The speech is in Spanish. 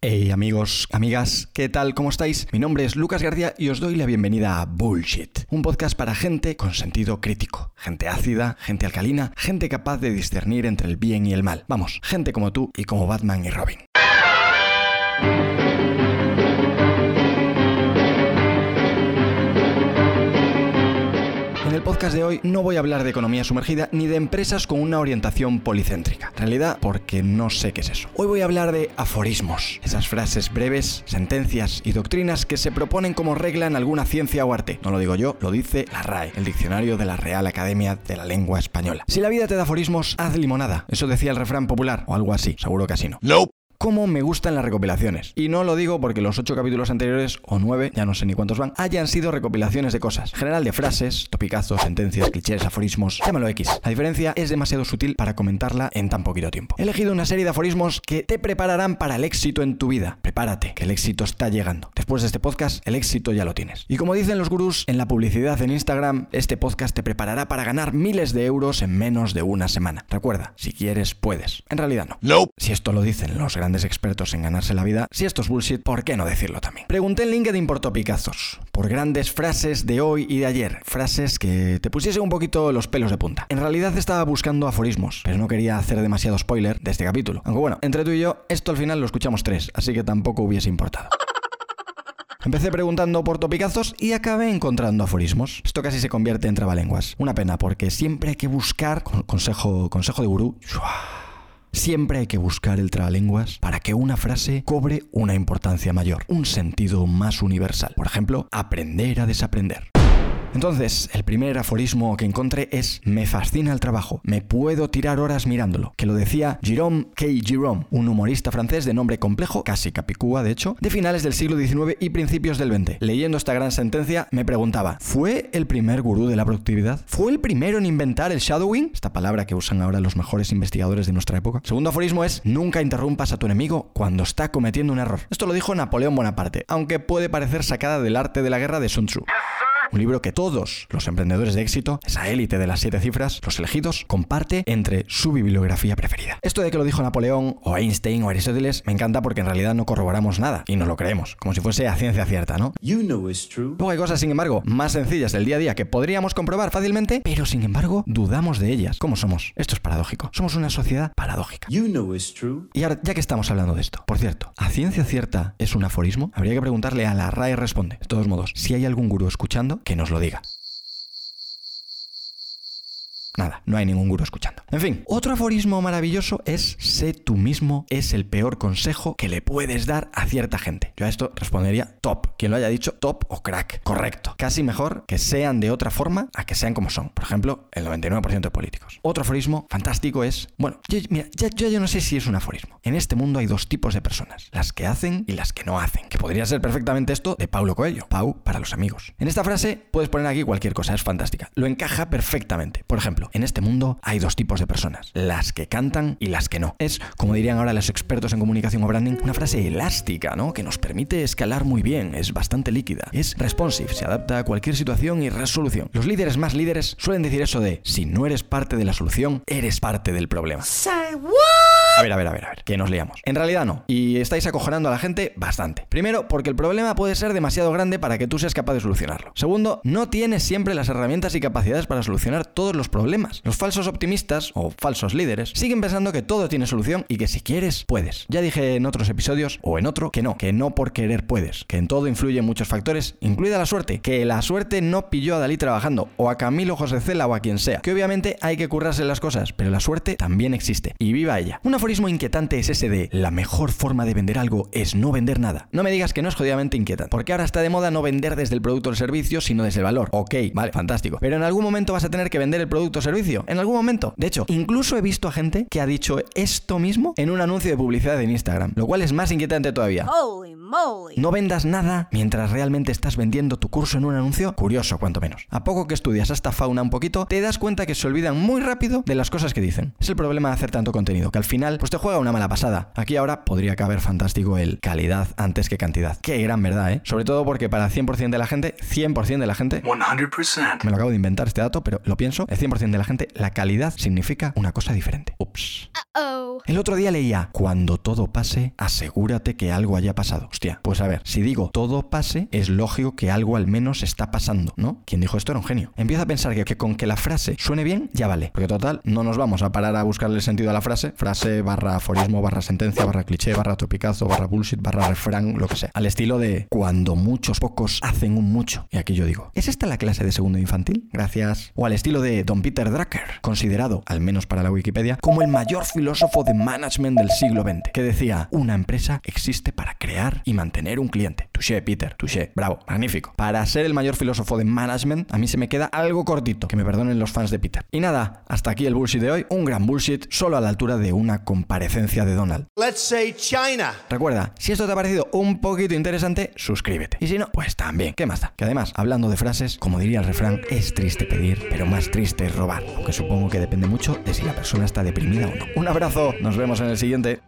Hey amigos, amigas, ¿qué tal? ¿Cómo estáis? Mi nombre es Lucas García y os doy la bienvenida a Bullshit, un podcast para gente con sentido crítico, gente ácida, gente alcalina, gente capaz de discernir entre el bien y el mal. Vamos, gente como tú y como Batman y Robin. Podcast de hoy no voy a hablar de economía sumergida ni de empresas con una orientación policéntrica. En realidad, porque no sé qué es eso. Hoy voy a hablar de aforismos, esas frases breves, sentencias y doctrinas que se proponen como regla en alguna ciencia o arte. No lo digo yo, lo dice la RAE, el diccionario de la Real Academia de la Lengua Española. Si la vida te da aforismos, haz limonada. Eso decía el refrán popular o algo así. Seguro que así no. Nope. Cómo me gustan las recopilaciones. Y no lo digo porque los ocho capítulos anteriores, o nueve, ya no sé ni cuántos van, hayan sido recopilaciones de cosas. En general de frases, topicazos, sentencias, clichés, aforismos, llámalo X. La diferencia es demasiado sutil para comentarla en tan poquito tiempo. He elegido una serie de aforismos que te prepararán para el éxito en tu vida. Prepárate, que el éxito está llegando. Después de este podcast, el éxito ya lo tienes. Y como dicen los gurús en la publicidad en Instagram, este podcast te preparará para ganar miles de euros en menos de una semana. Recuerda, si quieres, puedes. En realidad no. Nope. Si esto lo dicen los grandes expertos en ganarse la vida, si esto es bullshit, ¿por qué no decirlo también? Pregunté en LinkedIn por topicazos, por grandes frases de hoy y de ayer, frases que te pusiesen un poquito los pelos de punta. En realidad estaba buscando aforismos, pero no quería hacer demasiado spoiler de este capítulo. Aunque bueno, entre tú y yo, esto al final lo escuchamos tres, así que tampoco hubiese importado. Empecé preguntando por topicazos y acabé encontrando aforismos. Esto casi se convierte en trabalenguas. Una pena, porque siempre hay que buscar, con- consejo, consejo de gurú, Siempre hay que buscar el trabalenguas para que una frase cobre una importancia mayor, un sentido más universal. Por ejemplo, aprender a desaprender. Entonces, el primer aforismo que encontré es Me fascina el trabajo, me puedo tirar horas mirándolo, que lo decía Jérôme K. Jérôme, un humorista francés de nombre complejo, casi capicúa de hecho, de finales del siglo XIX y principios del XX. Leyendo esta gran sentencia, me preguntaba, ¿fue el primer gurú de la productividad? ¿Fue el primero en inventar el shadowing? Esta palabra que usan ahora los mejores investigadores de nuestra época. Segundo aforismo es, nunca interrumpas a tu enemigo cuando está cometiendo un error. Esto lo dijo Napoleón Bonaparte, aunque puede parecer sacada del arte de la guerra de Sun Tzu. Un libro que todos los emprendedores de éxito, esa élite de las siete cifras, los elegidos, comparte entre su bibliografía preferida. Esto de que lo dijo Napoleón o Einstein o Aristóteles me encanta porque en realidad no corroboramos nada y nos lo creemos, como si fuese a ciencia cierta, ¿no? You know it's true. Luego hay cosas, sin embargo, más sencillas del día a día que podríamos comprobar fácilmente, pero sin embargo dudamos de ellas. ¿Cómo somos? Esto es paradójico. Somos una sociedad paradójica. You know it's true. Y ahora, ya que estamos hablando de esto, por cierto, ¿a ciencia cierta es un aforismo? Habría que preguntarle a la RAE Responde. De todos modos, si hay algún gurú escuchando, que nos lo diga. Nada, no hay ningún gurú escuchando. En fin, otro aforismo maravilloso es sé tú mismo es el peor consejo que le puedes dar a cierta gente. Yo a esto respondería top. Quien lo haya dicho, top o crack. Correcto. Casi mejor que sean de otra forma a que sean como son. Por ejemplo, el 99% de políticos. Otro aforismo fantástico es, bueno, yo, mira, ya, yo, yo no sé si es un aforismo. En este mundo hay dos tipos de personas, las que hacen y las que no hacen. Que podría ser perfectamente esto de Paulo Coelho. Pau para los amigos. En esta frase puedes poner aquí cualquier cosa, es fantástica. Lo encaja perfectamente. Por ejemplo, en este mundo hay dos tipos de personas, las que cantan y las que no. Es, como dirían ahora los expertos en comunicación o branding, una frase elástica, ¿no? Que nos permite escalar muy bien, es bastante líquida. Es responsive, se adapta a cualquier situación y resolución. Los líderes más líderes suelen decir eso de, si no eres parte de la solución, eres parte del problema. A ver, a ver, a ver, a ver, que nos liamos. En realidad no. Y estáis acojonando a la gente bastante. Primero, porque el problema puede ser demasiado grande para que tú seas capaz de solucionarlo. Segundo, no tienes siempre las herramientas y capacidades para solucionar todos los problemas. Los falsos optimistas o falsos líderes siguen pensando que todo tiene solución y que si quieres, puedes. Ya dije en otros episodios o en otro que no, que no por querer puedes, que en todo influyen muchos factores, incluida la suerte, que la suerte no pilló a Dalí trabajando o a Camilo José Cela o a quien sea, que obviamente hay que currarse las cosas, pero la suerte también existe y viva ella. Un aforismo inquietante es ese de la mejor forma de vender algo es no vender nada. No me digas que no es jodidamente inquietante, porque ahora está de moda no vender desde el producto o el servicio, sino desde el valor. Ok, vale, fantástico. Pero en algún momento vas a tener que vender el producto o servicio. En algún momento. De hecho, incluso he visto a gente que ha dicho esto mismo en un anuncio de publicidad en Instagram, lo cual es más inquietante todavía. Holy moly. No vendas nada mientras realmente estás vendiendo tu curso en un anuncio. Curioso, cuanto menos. A poco que estudias esta fauna un poquito, te das cuenta que se olvidan muy rápido de las cosas que dicen. Es el problema de hacer tanto contenido, que al final pues te juega una mala pasada. Aquí ahora podría caber fantástico el calidad antes que cantidad. Qué gran verdad, ¿eh? Sobre todo porque para 100% de la gente, 100% de la gente, 100%. me lo acabo de inventar este dato, pero lo pienso, el 100% de la gente, la calidad significa una cosa diferente. Ups. Oh. El otro día leía, cuando todo pase, asegúrate que algo haya pasado. Hostia, pues a ver, si digo todo pase, es lógico que algo al menos está pasando, ¿no? Quien dijo esto era un genio. Empiezo a pensar que, que con que la frase suene bien, ya vale. Porque total, no nos vamos a parar a buscarle el sentido a la frase. Frase barra aforismo, barra sentencia, barra cliché, barra topicazo, barra bullshit, barra refrán, lo que sea. Al estilo de cuando muchos pocos hacen un mucho. Y aquí yo digo, ¿es esta la clase de segundo infantil? Gracias. O al estilo de Don Peter Drucker, considerado, al menos para la Wikipedia, como el mayor filósofo de management del siglo XX, que decía, una empresa existe para crear y mantener un cliente. Touché, Peter, touché, bravo, magnífico. Para ser el mayor filósofo de management, a mí se me queda algo cortito, que me perdonen los fans de Peter. Y nada, hasta aquí el bullshit de hoy, un gran bullshit, solo a la altura de una comparecencia de Donald. Let's say China. Recuerda, si esto te ha parecido un poquito interesante, suscríbete. Y si no, pues también, ¿qué más da? Que además, hablando de frases, como diría el refrán, es triste pedir, pero más triste es robar. Aunque supongo que depende mucho de si la persona está deprimida o no. Un abrazo, nos vemos en el siguiente.